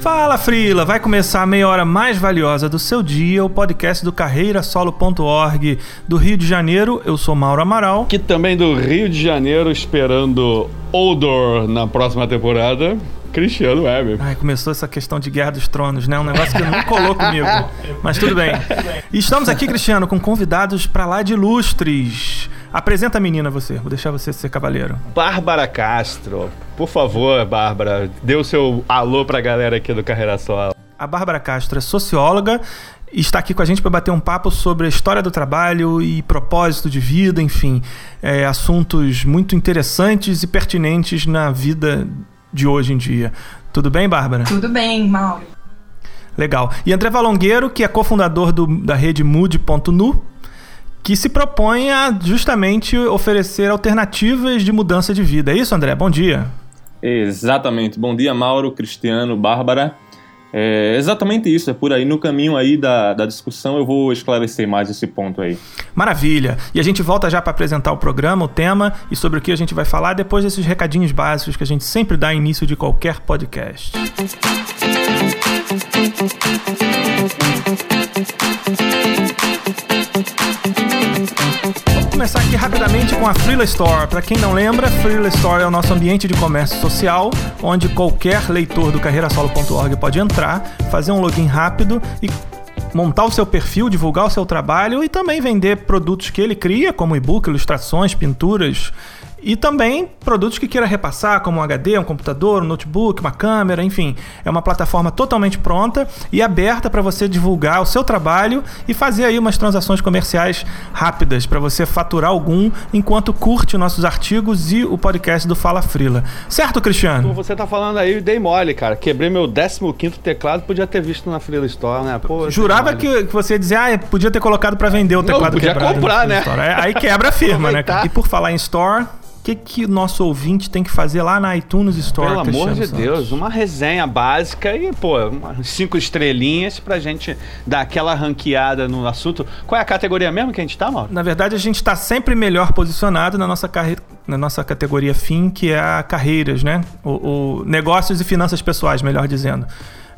Fala Frila, vai começar a meia hora mais valiosa do seu dia, o podcast do carreirasolo.org do Rio de Janeiro. Eu sou Mauro Amaral. Que também do Rio de Janeiro, esperando Odor na próxima temporada. Cristiano Weber. Ai, começou essa questão de Guerra dos Tronos, né? Um negócio que não colou comigo. Mas tudo bem. E estamos aqui, Cristiano, com convidados para lá de ilustres. Apresenta a menina você, vou deixar você ser cavaleiro. Bárbara Castro. Por favor, Bárbara, dê o seu alô pra galera aqui do Carreira Solo. A Bárbara Castro é socióloga e está aqui com a gente para bater um papo sobre a história do trabalho e propósito de vida, enfim, é, assuntos muito interessantes e pertinentes na vida de hoje em dia. Tudo bem, Bárbara? Tudo bem, Mauro. Legal. E André Valongueiro, que é cofundador do, da rede Mood.nu, que se propõe a justamente oferecer alternativas de mudança de vida. É isso, André? Bom dia. Exatamente. Bom dia, Mauro, Cristiano, Bárbara. É exatamente isso, é por aí no caminho aí da, da discussão eu vou esclarecer mais esse ponto aí. Maravilha! E a gente volta já para apresentar o programa, o tema e sobre o que a gente vai falar depois desses recadinhos básicos que a gente sempre dá início de qualquer podcast. Vamos começar aqui rapidamente com a Freela Store. Para quem não lembra, Freela Store é o nosso ambiente de comércio social, onde qualquer leitor do carreirasolo.org pode entrar, fazer um login rápido e montar o seu perfil, divulgar o seu trabalho e também vender produtos que ele cria, como e-book, ilustrações, pinturas, e também produtos que queira repassar, como um HD, um computador, um notebook, uma câmera, enfim. É uma plataforma totalmente pronta e aberta para você divulgar o seu trabalho e fazer aí umas transações comerciais rápidas para você faturar algum enquanto curte nossos artigos e o podcast do Fala Frila. Certo, Cristiano? Como você tá falando aí, dei mole, cara. Quebrei meu 15 teclado, podia ter visto na Frila Store, né? Pô, Jurava que, que, você ia dizer, ah, podia ter colocado para vender o teclado Não, podia quebrado. comprar, né? Aí quebra a firma, né? E por falar em Store, que, que o nosso ouvinte tem que fazer lá na iTunes Store? Pelo amor de Santos? Deus, uma resenha básica e, pô, cinco estrelinhas pra gente dar aquela ranqueada no assunto. Qual é a categoria mesmo que a gente tá, Mauro? Na verdade, a gente tá sempre melhor posicionado na nossa carreira. Na nossa categoria fim, que é a carreiras, né? O, o negócios e finanças pessoais, melhor dizendo.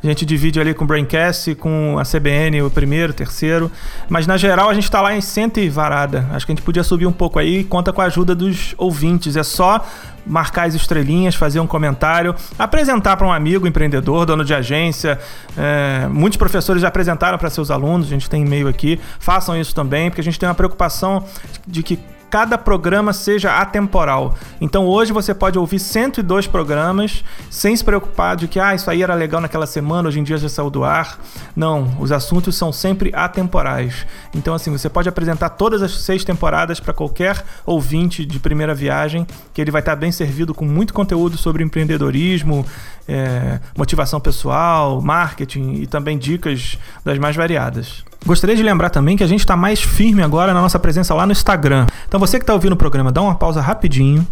A gente divide ali com o Braincast, com a CBN, o primeiro, o terceiro. Mas na geral a gente está lá em cento e varada. Acho que a gente podia subir um pouco aí e conta com a ajuda dos ouvintes. É só marcar as estrelinhas, fazer um comentário, apresentar para um amigo empreendedor, dono de agência. É, muitos professores já apresentaram para seus alunos, a gente tem e-mail aqui. Façam isso também, porque a gente tem uma preocupação de que cada programa seja atemporal. Então hoje você pode ouvir 102 programas sem se preocupar de que ah, isso aí era legal naquela semana, hoje em dia já saiu do ar. Não, os assuntos são sempre atemporais. Então assim, você pode apresentar todas as seis temporadas para qualquer ouvinte de primeira viagem, que ele vai estar bem servido com muito conteúdo sobre empreendedorismo, é, motivação pessoal, marketing e também dicas das mais variadas. Gostaria de lembrar também que a gente está mais firme agora na nossa presença lá no Instagram. Então você que está ouvindo o programa, dá uma pausa rapidinho,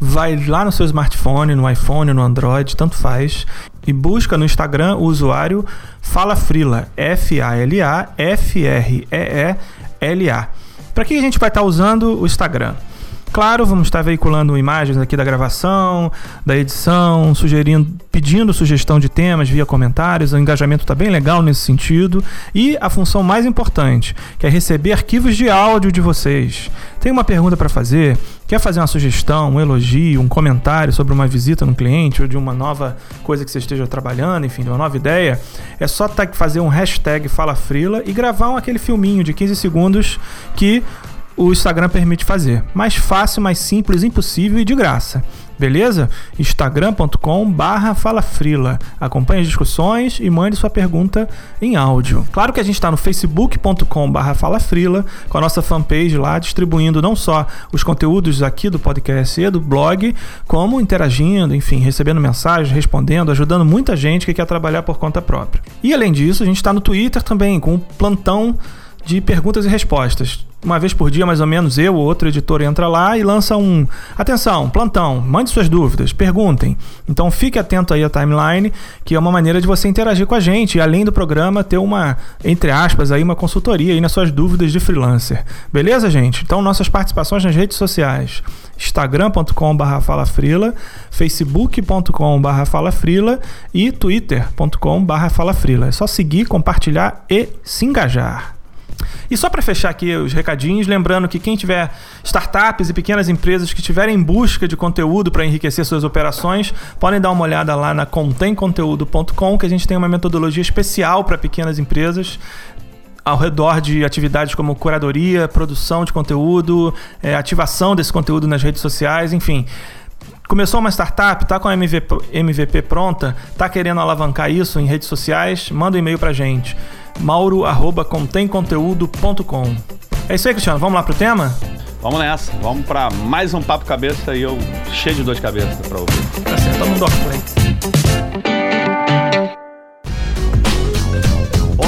vai lá no seu smartphone, no iPhone, no Android, tanto faz, e busca no Instagram o usuário Fala Frila, F-A-L-A, F-R-E-E-L-A. Para que a gente vai estar usando o Instagram? Claro, vamos estar veiculando imagens aqui da gravação, da edição, sugerindo, pedindo sugestão de temas via comentários. O engajamento está bem legal nesse sentido. E a função mais importante, que é receber arquivos de áudio de vocês. Tem uma pergunta para fazer? Quer fazer uma sugestão, um elogio, um comentário sobre uma visita no cliente ou de uma nova coisa que você esteja trabalhando, enfim, de uma nova ideia? É só fazer um hashtag Fala Frila e gravar um, aquele filminho de 15 segundos que o Instagram permite fazer. Mais fácil, mais simples, impossível e de graça. Beleza? instagram.com barra falafrila. Acompanhe as discussões e mande sua pergunta em áudio. Claro que a gente está no facebook.com barra falafrila, com a nossa fanpage lá, distribuindo não só os conteúdos aqui do podcast e do blog, como interagindo, enfim, recebendo mensagens, respondendo, ajudando muita gente que quer trabalhar por conta própria. E além disso, a gente está no Twitter também, com o plantão de perguntas e respostas uma vez por dia, mais ou menos, eu ou outro editor entra lá e lança um. Atenção, plantão, mande suas dúvidas, perguntem. Então fique atento aí à timeline, que é uma maneira de você interagir com a gente e, além do programa, ter uma, entre aspas, aí, uma consultoria aí nas suas dúvidas de freelancer. Beleza, gente? Então, nossas participações nas redes sociais. instagram.com.br falafrila, facebook.com.br falafrila e twitter.com.br falafrila. É só seguir, compartilhar e se engajar. E só para fechar aqui os recadinhos, lembrando que quem tiver startups e pequenas empresas que estiverem em busca de conteúdo para enriquecer suas operações, podem dar uma olhada lá na contemconteúdo.com, que a gente tem uma metodologia especial para pequenas empresas ao redor de atividades como curadoria, produção de conteúdo, é, ativação desse conteúdo nas redes sociais, enfim. Começou uma startup, está com a MVP, MVP pronta, está querendo alavancar isso em redes sociais, manda um e-mail para gente mauro@contemconteúdo.com. É isso aí, Cristiano. Vamos lá pro tema? Vamos nessa. Vamos para mais um papo cabeça e eu cheio de dor de cabeça para ouvir. Tá certo, tamo no play.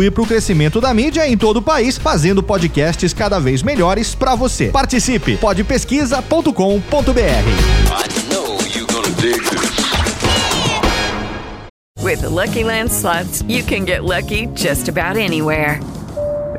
contribuir para o crescimento da mídia em todo o país, fazendo podcasts cada vez melhores para você. Participe! podpesquisa.com.br. With the Lucky Land slots, you can get lucky just about anywhere.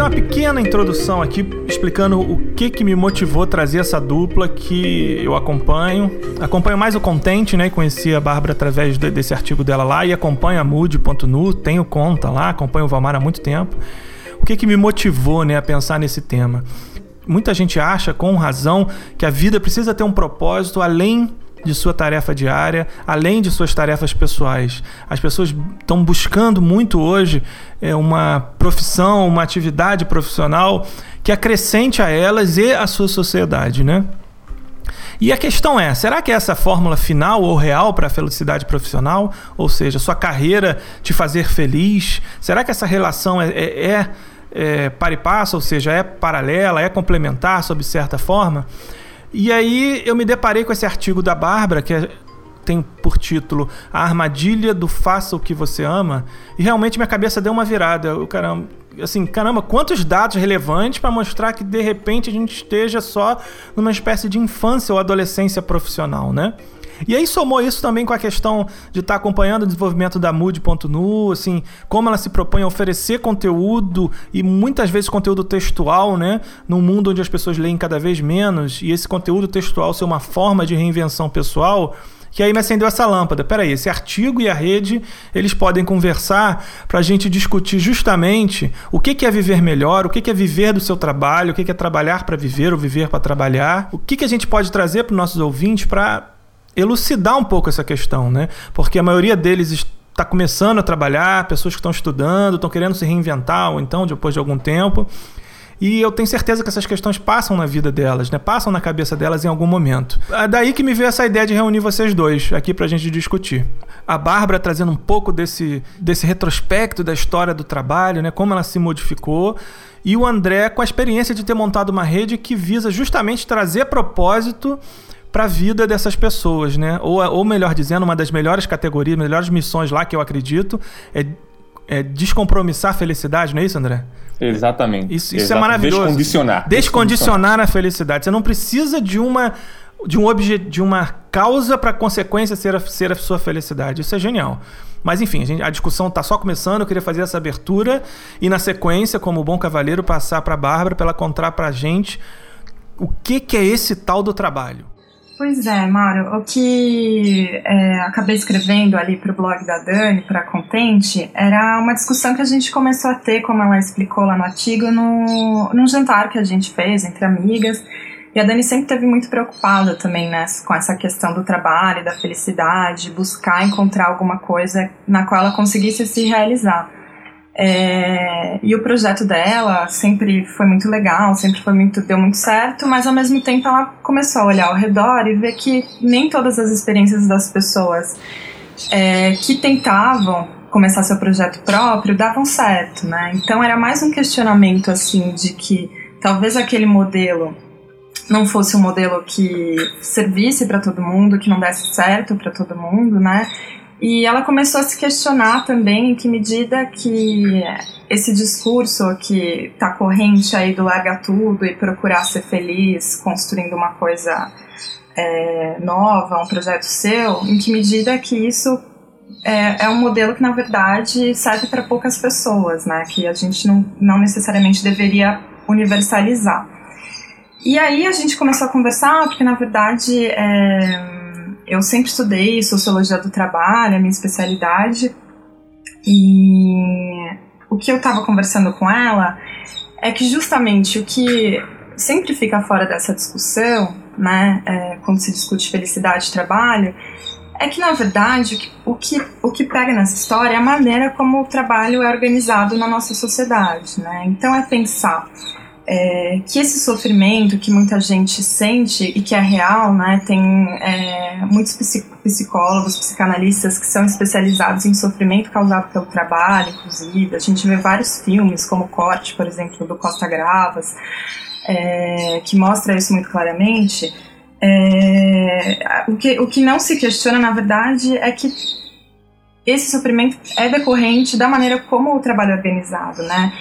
Uma pequena introdução aqui explicando o que que me motivou a trazer essa dupla que eu acompanho. Acompanho mais o Content, né? Conheci a Bárbara através de, desse artigo dela lá e acompanho a Mood.nu, tenho conta lá, acompanho o Valmar há muito tempo. O que que me motivou, né, a pensar nesse tema? Muita gente acha, com razão, que a vida precisa ter um propósito além de sua tarefa diária, além de suas tarefas pessoais. As pessoas estão buscando muito hoje é, uma profissão, uma atividade profissional que acrescente a elas e à sua sociedade, né? E a questão é: será que é essa fórmula final ou real para a felicidade profissional? Ou seja, sua carreira te fazer feliz? Será que essa relação é, é, é, é para e passo, ou seja, é paralela, é complementar sob certa forma? E aí eu me deparei com esse artigo da Bárbara, que é, tem por título A Armadilha do Faça o que Você Ama, e realmente minha cabeça deu uma virada. Eu, caramba, assim, caramba, quantos dados relevantes para mostrar que de repente a gente esteja só numa espécie de infância ou adolescência profissional, né? E aí somou isso também com a questão de estar tá acompanhando o desenvolvimento da Mood.nu, assim, como ela se propõe a oferecer conteúdo e muitas vezes conteúdo textual, né? Num mundo onde as pessoas leem cada vez menos e esse conteúdo textual ser uma forma de reinvenção pessoal que aí me acendeu essa lâmpada. Peraí, esse artigo e a rede, eles podem conversar para a gente discutir justamente o que é viver melhor, o que é viver do seu trabalho, o que é trabalhar para viver ou viver para trabalhar, o que a gente pode trazer para os nossos ouvintes para elucidar um pouco essa questão, né? Porque a maioria deles está começando a trabalhar, pessoas que estão estudando, estão querendo se reinventar, ou então depois de algum tempo. E eu tenho certeza que essas questões passam na vida delas, né? Passam na cabeça delas em algum momento. É daí que me veio essa ideia de reunir vocês dois aqui pra gente discutir. A Bárbara trazendo um pouco desse, desse retrospecto da história do trabalho, né? Como ela se modificou. E o André com a experiência de ter montado uma rede que visa justamente trazer propósito para a vida dessas pessoas, né? Ou, ou melhor dizendo, uma das melhores categorias, melhores missões lá que eu acredito é, é descompromissar a felicidade, não é isso, André? Exatamente. Isso, isso é maravilhoso. Descondicionar. Descondicionar a felicidade. Você não precisa de uma de um obje, de uma causa para consequência ser a, ser a sua felicidade. Isso é genial. Mas enfim, a, gente, a discussão está só começando. Eu queria fazer essa abertura e na sequência, como bom cavaleiro, passar para a Bárbara para ela contar para a gente o que, que é esse tal do trabalho. Pois é, Mário, o que é, acabei escrevendo ali para o blog da Dani, para Contente, era uma discussão que a gente começou a ter, como ela explicou lá no artigo, no, num jantar que a gente fez entre amigas. E a Dani sempre esteve muito preocupada também né, com essa questão do trabalho, da felicidade, buscar encontrar alguma coisa na qual ela conseguisse se realizar. É, e o projeto dela sempre foi muito legal, sempre foi muito deu muito certo, mas ao mesmo tempo ela começou a olhar ao redor e ver que nem todas as experiências das pessoas é, que tentavam começar seu projeto próprio davam certo, né? Então era mais um questionamento assim de que talvez aquele modelo não fosse um modelo que servisse para todo mundo, que não desse certo para todo mundo, né? E ela começou a se questionar também em que medida que esse discurso que está corrente aí do larga tudo e procurar ser feliz, construindo uma coisa é, nova, um projeto seu, em que medida que isso é, é um modelo que na verdade serve para poucas pessoas, né? Que a gente não, não necessariamente deveria universalizar. E aí a gente começou a conversar, porque na verdade é, eu sempre estudei sociologia do trabalho, a minha especialidade, e o que eu estava conversando com ela é que justamente o que sempre fica fora dessa discussão, né, é, quando se discute felicidade e trabalho, é que na verdade o que, o que pega nessa história é a maneira como o trabalho é organizado na nossa sociedade, né? Então é pensar é, que esse sofrimento que muita gente sente e que é real, né? Tem é, muitos psicólogos, psicanalistas que são especializados em sofrimento causado pelo trabalho, inclusive. A gente vê vários filmes, como Corte, por exemplo, do Costa Gravas, é, que mostra isso muito claramente. É, o, que, o que não se questiona, na verdade, é que esse sofrimento é decorrente da maneira como o trabalho é organizado, né?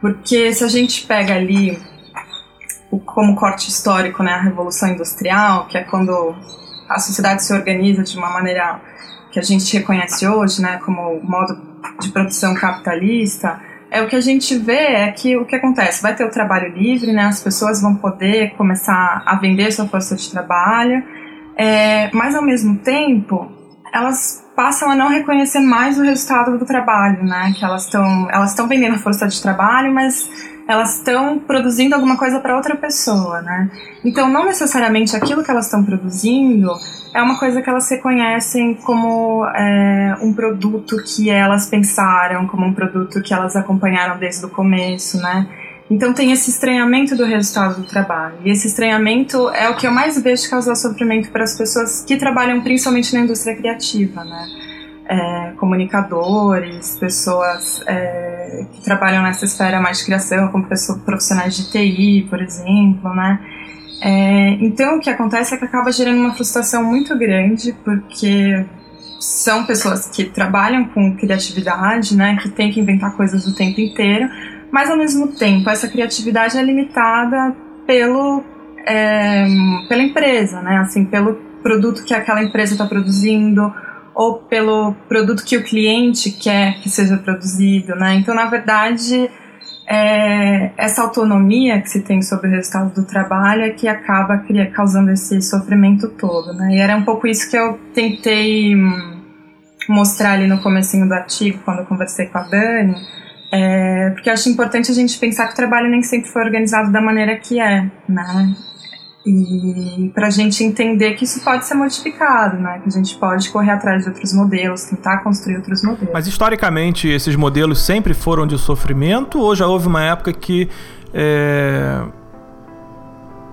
Porque se a gente pega ali o, como corte histórico, né, a Revolução Industrial, que é quando a sociedade se organiza de uma maneira que a gente reconhece hoje, né, como modo de produção capitalista, é o que a gente vê é que o que acontece? Vai ter o trabalho livre, né, as pessoas vão poder começar a vender sua força de trabalho, é, mas ao mesmo tempo elas passam a não reconhecer mais o resultado do trabalho, né? Que elas estão elas estão vendendo força de trabalho, mas elas estão produzindo alguma coisa para outra pessoa, né? Então, não necessariamente aquilo que elas estão produzindo é uma coisa que elas reconhecem como é, um produto que elas pensaram, como um produto que elas acompanharam desde o começo, né? Então tem esse estranhamento do resultado do trabalho. E esse estranhamento é o que eu mais vejo causar sofrimento para as pessoas que trabalham principalmente na indústria criativa, né? É, comunicadores, pessoas é, que trabalham nessa esfera mais de criação, como pessoas, profissionais de TI, por exemplo, né? É, então o que acontece é que acaba gerando uma frustração muito grande, porque são pessoas que trabalham com criatividade, né? Que têm que inventar coisas o tempo inteiro, mas ao mesmo tempo essa criatividade é limitada pelo é, pela empresa, né? Assim, pelo produto que aquela empresa está produzindo ou pelo produto que o cliente quer que seja produzido, né? Então, na verdade, é, essa autonomia que se tem sobre o resultado do trabalho é que acaba cria, causando esse sofrimento todo, né? E era um pouco isso que eu tentei hum, mostrar ali no comecinho do artigo, quando eu conversei com a Dani, é, porque eu acho importante a gente pensar que o trabalho nem sempre foi organizado da maneira que é, né? E para a gente entender que isso pode ser modificado, né? Que a gente pode correr atrás de outros modelos, tentar construir outros modelos. Mas historicamente esses modelos sempre foram de sofrimento ou já houve uma época que é,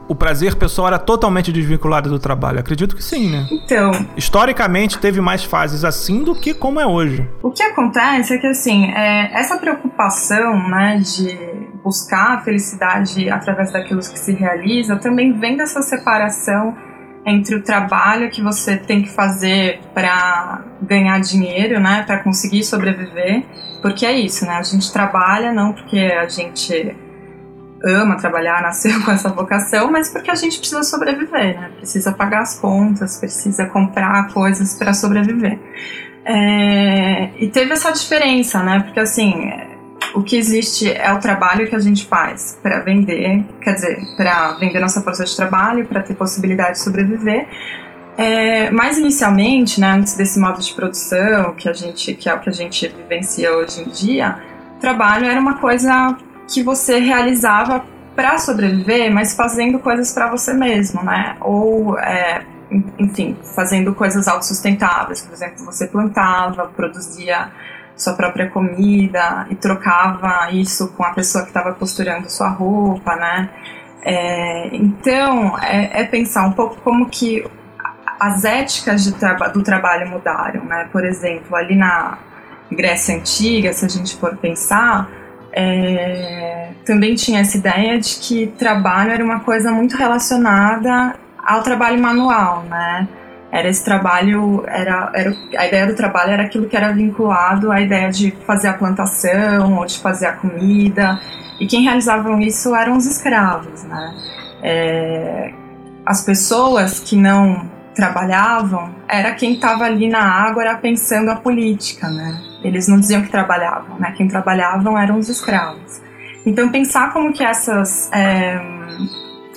o prazer pessoal era totalmente desvinculado do trabalho? Acredito que sim, né? Então. Historicamente teve mais fases assim do que como é hoje. O que acontece é que assim, é, essa preocupação, né, de buscar a felicidade através daquilo que se realiza, também vem dessa separação entre o trabalho que você tem que fazer para ganhar dinheiro, né, para conseguir sobreviver, porque é isso, né? A gente trabalha não porque a gente ama trabalhar, nasceu com essa vocação, mas porque a gente precisa sobreviver, né? Precisa pagar as contas, precisa comprar coisas para sobreviver. É, e teve essa diferença, né? Porque assim, o que existe é o trabalho que a gente faz para vender, quer dizer, para vender nossa força de trabalho, para ter possibilidade de sobreviver. É, mas inicialmente, né, antes desse modo de produção que a gente, que é o que a gente vivencia hoje em dia, trabalho era uma coisa que você realizava para sobreviver, mas fazendo coisas para você mesmo, né? Ou, é, enfim, fazendo coisas autossustentáveis. Por exemplo, você plantava, produzia sua própria comida e trocava isso com a pessoa que estava costurando sua roupa, né? É, então, é, é, pensar um pouco como que as éticas traba do trabalho mudaram, né? Por exemplo, ali na Grécia Antiga, se a gente for pensar, é, também tinha essa ideia de que trabalho era uma coisa muito relacionada ao trabalho manual, né? Era esse trabalho, era, era a ideia do trabalho era aquilo que era vinculado à ideia de fazer a plantação ou de fazer a comida. E quem realizavam isso eram os escravos, né? É, as pessoas que não trabalhavam era quem estava ali na ágora pensando a política, né? Eles não diziam que trabalhavam, né? Quem trabalhavam eram os escravos. Então pensar como que essas é,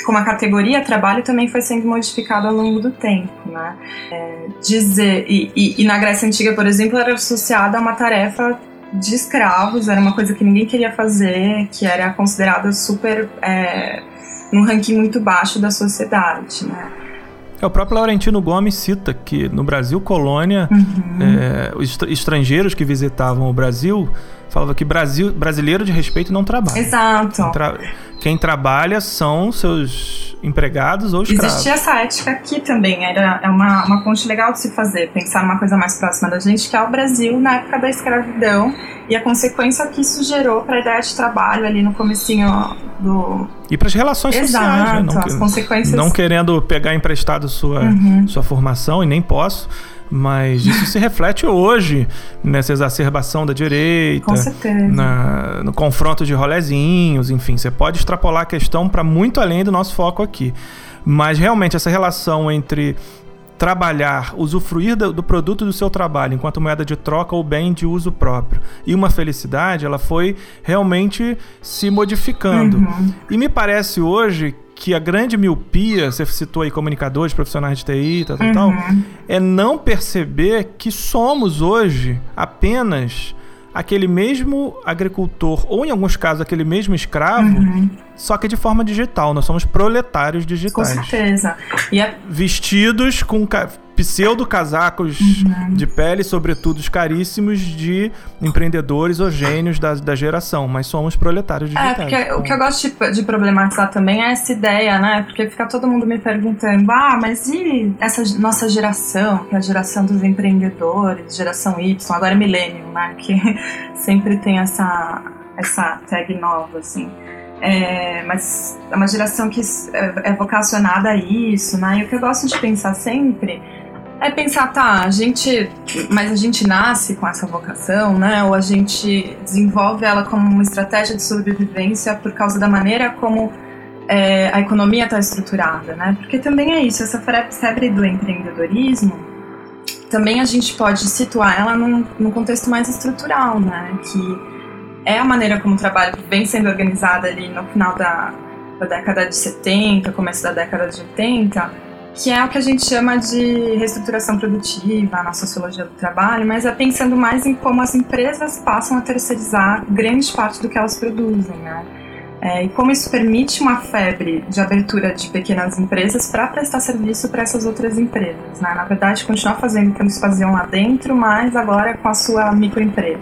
como a categoria trabalho também foi sendo modificada ao longo do tempo, né? É, dizer e, e, e, na Grécia antiga, por exemplo, era associada a uma tarefa de escravos, era uma coisa que ninguém queria fazer, que era considerada super é, num ranking muito baixo da sociedade, né? É, o próprio Laurentino Gomes cita que no Brasil colônia, uhum. é, os estrangeiros que visitavam o Brasil falavam que Brasil, brasileiro de respeito não trabalha. Exato. Quem, tra quem trabalha são seus empregados ou escravos. Existia essa ética aqui também, era é uma, uma ponte legal de se fazer, pensar numa coisa mais próxima da gente, que é o Brasil na época da escravidão e a consequência que isso gerou para a ideia de trabalho ali no comecinho do... E para as relações Exato, sociais, né? Não, as consequências... Não querendo pegar emprestado sua, uhum. sua formação, e nem posso, mas isso se reflete hoje nessa exacerbação da direita, Com certeza. Na, no confronto de rolezinhos, enfim, você pode extrapolar a questão para muito além do nosso foco aqui. Mas realmente essa relação entre trabalhar, usufruir do, produto do seu trabalho enquanto moeda de troca ou bem de uso próprio e uma felicidade, ela foi realmente se modificando. Uhum. E me parece hoje que a grande miopia, você citou aí comunicadores, profissionais de TI, tal, tal, uhum. tal, é não perceber que somos hoje apenas aquele mesmo agricultor, ou em alguns casos aquele mesmo escravo, uhum. só que de forma digital. Nós somos proletários digitais. Com certeza. A... Vestidos com pseudo casacos uhum. de pele, sobretudo caríssimos de empreendedores ou gênios da, da geração, mas somos proletários digitais. É, porque então. o que eu gosto de, de, problematizar também é essa ideia, né? Porque fica todo mundo me perguntando, ah, mas e essa nossa geração, que é a geração dos empreendedores, geração Y, agora é milênio, né? Que sempre tem essa, essa tag nova, assim. É, mas é uma geração que é, é vocacionada a isso, né? E o que eu gosto de pensar sempre é pensar, tá, a gente. Mas a gente nasce com essa vocação, né? Ou a gente desenvolve ela como uma estratégia de sobrevivência por causa da maneira como é, a economia está estruturada, né? Porque também é isso, essa febre do empreendedorismo, também a gente pode situar ela num, num contexto mais estrutural, né? Que é a maneira como o trabalho vem sendo organizado ali no final da, da década de 70, começo da década de 80, que é o que a gente chama de reestruturação produtiva na sociologia do trabalho, mas é pensando mais em como as empresas passam a terceirizar grande parte do que elas produzem, né? É, e como isso permite uma febre de abertura de pequenas empresas para prestar serviço para essas outras empresas. Né? Na verdade, continuar fazendo o que eles faziam lá dentro, mas agora com a sua microempresa.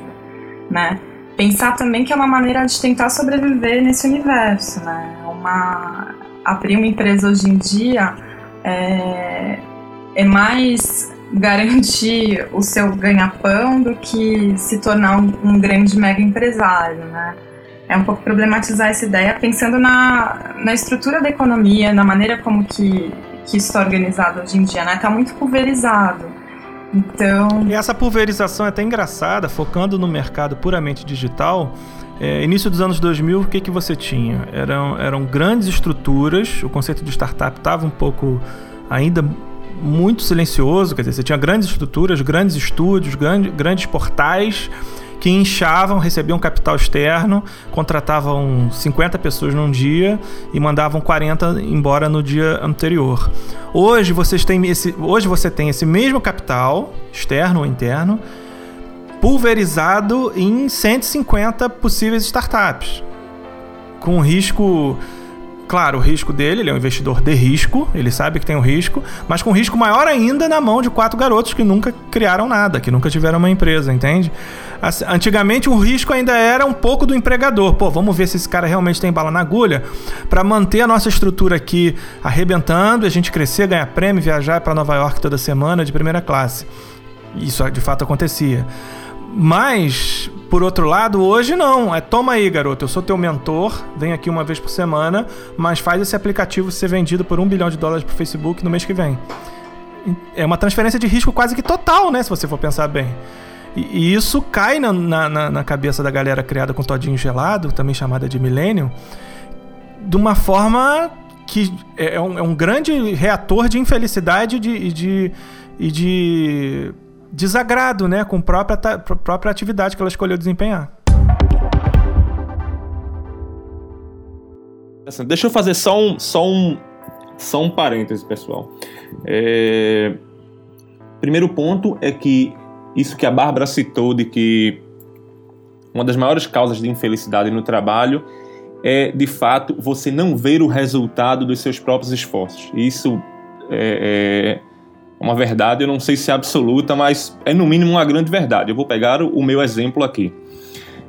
Né? Pensar também que é uma maneira de tentar sobreviver nesse universo. Né? Uma, abrir uma empresa hoje em dia é, é mais garantir o seu ganha-pão do que se tornar um, um grande mega empresário. Né? é um pouco problematizar essa ideia pensando na, na estrutura da economia, na maneira como que, que isso está organizado hoje em dia, né? Está muito pulverizado. Então... E essa pulverização é até engraçada, focando no mercado puramente digital. É, início dos anos 2000, o que, que você tinha? Eram, eram grandes estruturas, o conceito de startup estava um pouco ainda muito silencioso, quer dizer, você tinha grandes estruturas, grandes estúdios, grande, grandes portais que inchavam, recebiam capital externo, contratavam 50 pessoas num dia e mandavam 40 embora no dia anterior. Hoje, vocês têm esse, hoje você tem esse mesmo capital, externo ou interno, pulverizado em 150 possíveis startups, com risco Claro, o risco dele, ele é um investidor de risco, ele sabe que tem um risco, mas com risco maior ainda na mão de quatro garotos que nunca criaram nada, que nunca tiveram uma empresa, entende? Assim, antigamente o risco ainda era um pouco do empregador. Pô, vamos ver se esse cara realmente tem bala na agulha para manter a nossa estrutura aqui arrebentando, a gente crescer, ganhar prêmio, viajar para Nova York toda semana de primeira classe. Isso de fato acontecia. Mas, por outro lado, hoje não. É toma aí, garoto. Eu sou teu mentor, vem aqui uma vez por semana, mas faz esse aplicativo ser vendido por um bilhão de dólares pro Facebook no mês que vem. É uma transferência de risco quase que total, né? Se você for pensar bem. E, e isso cai na, na, na, cabeça da galera criada com todinho gelado, também chamada de milênio, de uma forma que é, é um, é um grande reator de infelicidade e de, de, e de desagrado né, com a própria, própria atividade que ela escolheu desempenhar. Deixa eu fazer só um, só um, só um parêntese, pessoal. É... Primeiro ponto é que isso que a Bárbara citou de que uma das maiores causas de infelicidade no trabalho é, de fato, você não ver o resultado dos seus próprios esforços. Isso é, é uma verdade, eu não sei se é absoluta, mas é no mínimo uma grande verdade. Eu vou pegar o meu exemplo aqui.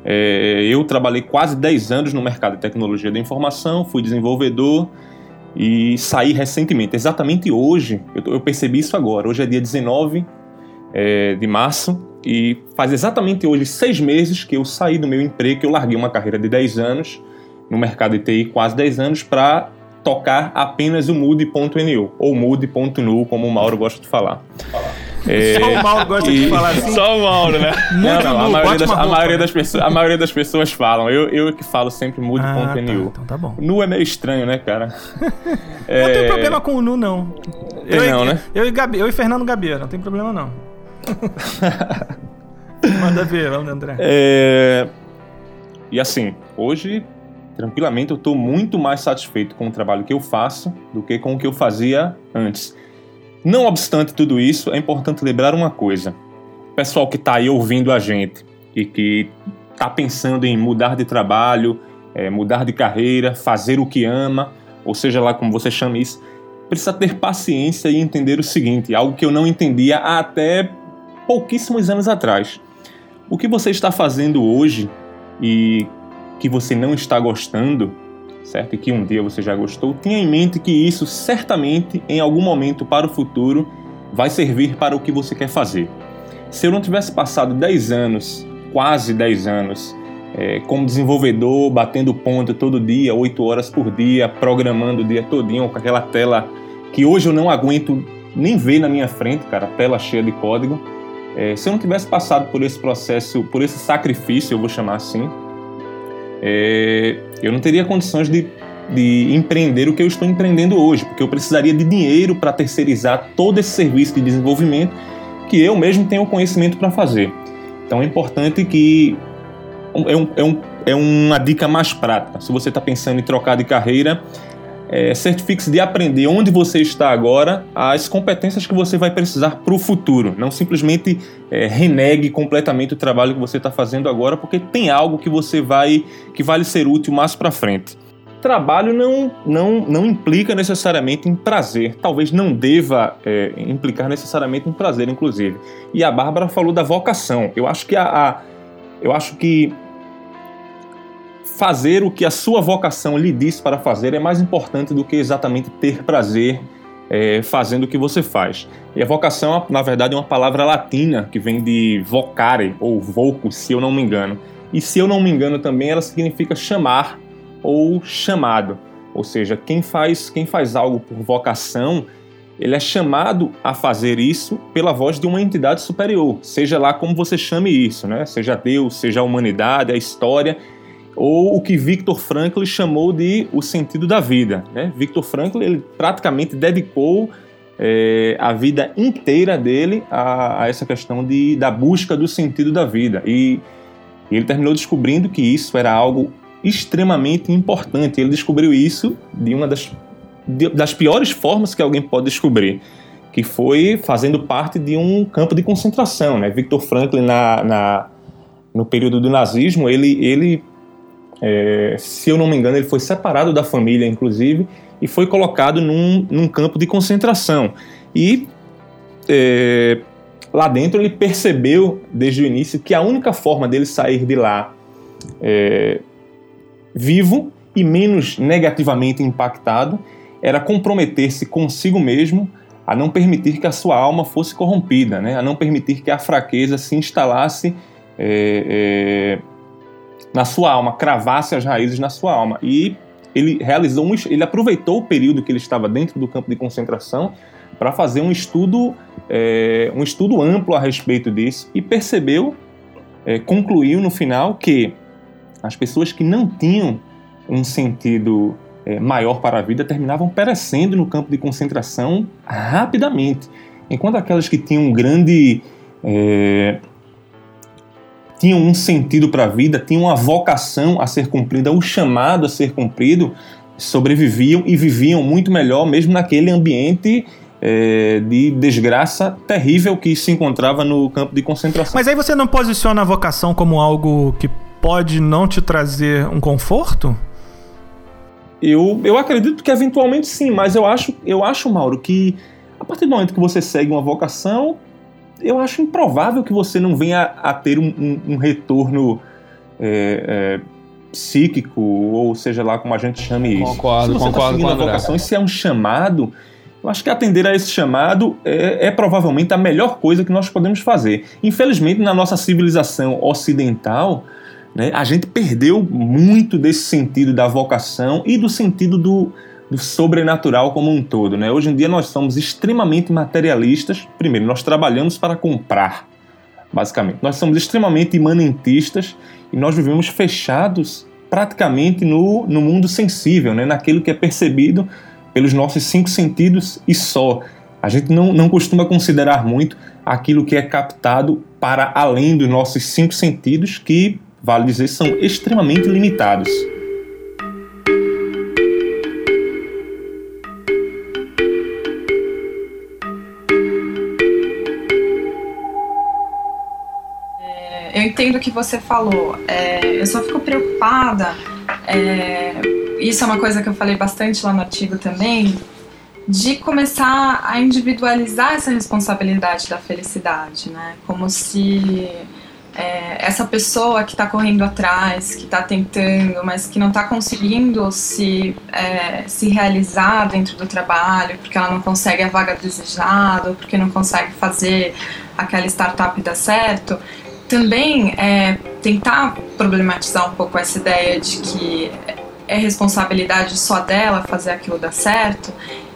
É, eu trabalhei quase 10 anos no mercado de tecnologia da informação, fui desenvolvedor e saí recentemente. Exatamente hoje, eu, eu percebi isso agora. Hoje é dia 19 é, de março e faz exatamente hoje seis meses que eu saí do meu emprego, que eu larguei uma carreira de 10 anos no mercado de TI, quase 10 anos, para tocar apenas o mood.nu, ou mood.nu, como o Mauro gosta de falar. É, só o Mauro gosta e... de falar assim. Só o Mauro, né? não, não, a, maioria das, a, maioria das, pessoas, a maioria das pessoas falam. Eu, eu que falo sempre mood.nu. Ah, tá, então tá bom. Nu é meio estranho, né, cara? é... Não tem problema com o Nu, não. Eu, não, né? Eu e, Gabi, eu e Fernando Gabeira, não tem problema, não. Manda ver, vamos, André. É... E assim, hoje tranquilamente eu estou muito mais satisfeito com o trabalho que eu faço do que com o que eu fazia antes. Não obstante tudo isso, é importante lembrar uma coisa. Pessoal que está aí ouvindo a gente e que está pensando em mudar de trabalho, é, mudar de carreira, fazer o que ama, ou seja lá como você chama isso, precisa ter paciência e entender o seguinte, algo que eu não entendia até pouquíssimos anos atrás. O que você está fazendo hoje e que você não está gostando, certo? E que um dia você já gostou, tenha em mente que isso certamente, em algum momento para o futuro, vai servir para o que você quer fazer. Se eu não tivesse passado 10 anos, quase 10 anos, é, como desenvolvedor, batendo ponto todo dia, 8 horas por dia, programando o dia todinho com aquela tela que hoje eu não aguento nem ver na minha frente, cara, tela cheia de código. É, se eu não tivesse passado por esse processo, por esse sacrifício, eu vou chamar assim, é, eu não teria condições de de empreender o que eu estou empreendendo hoje, porque eu precisaria de dinheiro para terceirizar todo esse serviço de desenvolvimento que eu mesmo tenho conhecimento para fazer. Então é importante que é, um, é, um, é uma dica mais prática. Se você está pensando em trocar de carreira, é, certifique-se de aprender onde você está agora, as competências que você vai precisar para o futuro. Não simplesmente é, renegue completamente o trabalho que você está fazendo agora, porque tem algo que você vai que vai lhe ser útil mais para frente. Trabalho não, não, não implica necessariamente em prazer, talvez não deva é, implicar necessariamente em prazer, inclusive. E a Bárbara falou da vocação. Eu acho que a, a eu acho que fazer o que a sua vocação lhe diz para fazer é mais importante do que exatamente ter prazer é, fazendo o que você faz. E a vocação, na verdade, é uma palavra latina que vem de vocare ou voco, se eu não me engano. E se eu não me engano também, ela significa chamar ou chamado. Ou seja, quem faz, quem faz algo por vocação, ele é chamado a fazer isso pela voz de uma entidade superior, seja lá como você chame isso, né? Seja Deus, seja a humanidade, a história, ou o que Victor Frankl chamou de o sentido da vida. Né? Victor Frankl ele praticamente dedicou é, a vida inteira dele a, a, essa questão de, da busca do sentido da vida e ele terminou descobrindo que isso era algo extremamente importante. Ele descobriu isso de uma das, de, das piores formas que alguém pode descobrir, que foi fazendo parte de um campo de concentração. Né? Victor Franklin, na, na, no período do nazismo, ele, ele é, se eu não me engano, ele foi separado da família, inclusive, e foi colocado num, num campo de concentração. E é, lá dentro ele percebeu desde o início que a única forma dele sair de lá é, vivo e menos negativamente impactado era comprometer-se consigo mesmo a não permitir que a sua alma fosse corrompida, né? a não permitir que a fraqueza se instalasse é, é, na sua alma, cravasse as raízes na sua alma. E ele realizou um, ele aproveitou o período que ele estava dentro do campo de concentração para fazer um estudo, é, um estudo amplo a respeito disso e percebeu, é, concluiu no final que as pessoas que não tinham um sentido é, maior para a vida terminavam perecendo no campo de concentração rapidamente, enquanto aquelas que tinham um grande é, tinham um sentido para a vida, tinham uma vocação a ser cumprida, um chamado a ser cumprido, sobreviviam e viviam muito melhor, mesmo naquele ambiente é, de desgraça terrível que se encontrava no campo de concentração. Mas aí você não posiciona a vocação como algo que pode não te trazer um conforto? Eu, eu acredito que eventualmente sim, mas eu acho, eu acho, Mauro, que a partir do momento que você segue uma vocação, eu acho improvável que você não venha a ter um, um, um retorno é, é, psíquico, ou seja lá como a gente chame isso. Concordo, se você tá concordo tá com a vocação, e se é um chamado, eu acho que atender a esse chamado é, é, provavelmente a melhor coisa que nós podemos fazer. Infelizmente, na nossa civilização ocidental, né, a gente perdeu muito desse sentido da vocação e do sentido do, do sobrenatural como um todo. Né? Hoje em dia nós somos extremamente materialistas. Primeiro, nós trabalhamos para comprar, basicamente. Nós somos extremamente imanentistas e nós vivemos fechados praticamente no, no mundo sensível, né? naquilo que é percebido pelos nossos cinco sentidos e só. A gente não, não costuma considerar muito aquilo que é captado para além dos nossos cinco sentidos, que, vale dizer, são extremamente limitados. Entendo o que você falou. É, eu só fico preocupada. É, isso é uma coisa que eu falei bastante lá no artigo também, de começar a individualizar essa responsabilidade da felicidade, né? Como se é, essa pessoa que está correndo atrás, que está tentando, mas que não está conseguindo se, é, se realizar dentro do trabalho, porque ela não consegue a vaga desejada, porque não consegue fazer aquela startup dar certo, também é, tentar problematizar um pouco essa ideia de que é responsabilidade só dela fazer aquilo dar certo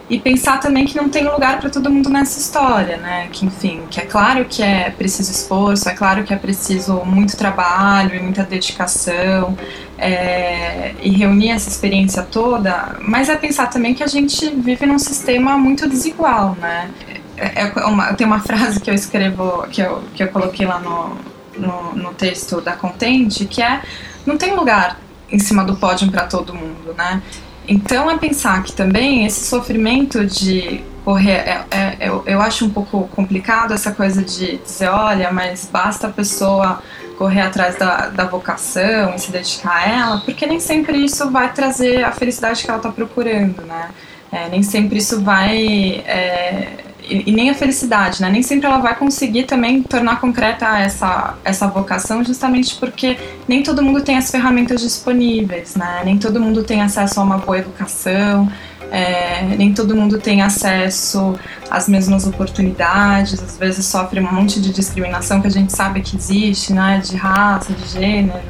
e pensar também que não tem lugar para todo mundo nessa história, né? Que enfim, que é claro que é preciso esforço, é claro que é preciso muito trabalho e muita dedicação é, e reunir essa experiência toda, mas é pensar também que a gente vive num sistema muito desigual, né? É, é uma, tem uma frase que eu escrevo, que eu, que eu coloquei lá no, no, no texto da Contente, que é não tem lugar em cima do pódio para todo mundo, né? Então é pensar que também esse sofrimento de correr, é, é, eu, eu acho um pouco complicado essa coisa de dizer, olha, mas basta a pessoa correr atrás da, da vocação e se dedicar a ela, porque nem sempre isso vai trazer a felicidade que ela está procurando, né? É, nem sempre isso vai é, e, nem a felicidade, né? Nem sempre ela vai conseguir também tornar concreta essa, essa vocação, justamente porque nem todo mundo tem as ferramentas disponíveis, né? Nem todo mundo tem acesso a uma boa educação, é, nem todo mundo tem acesso às mesmas oportunidades, às vezes sofre um monte de discriminação que a gente sabe que existe, né? De raça, de gênero,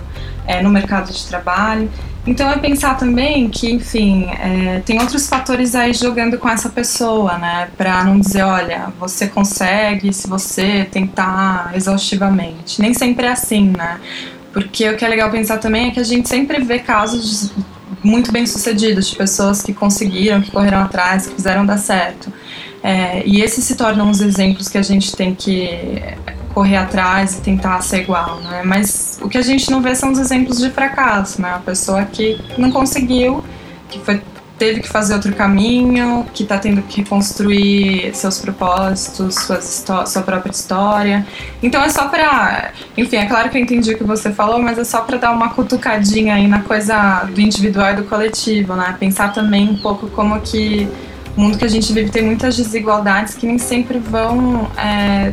é, no mercado de trabalho. Então é pensar também que, enfim, é, tem outros fatores aí jogando com essa pessoa, né? Para não dizer, olha, você consegue se você tentar exaustivamente. Nem sempre é assim, né? Porque o que é legal pensar também é que a gente sempre vê casos muito bem sucedidos de pessoas que conseguiram, que correram atrás, que fizeram dar certo. É, e esses se tornam os exemplos que a gente tem que correr atrás e tentar ser igual, né? Mas o que a gente não vê são os exemplos de fracasso, né? A pessoa que não conseguiu, que foi, teve que fazer outro caminho, que está tendo que reconstruir seus propósitos, suas sua própria história. Então é só para, enfim, é claro que eu entendi o que você falou, mas é só para dar uma cutucadinha aí na coisa do individual e do coletivo, né? Pensar também um pouco como que o mundo que a gente vive tem muitas desigualdades que nem sempre vão é,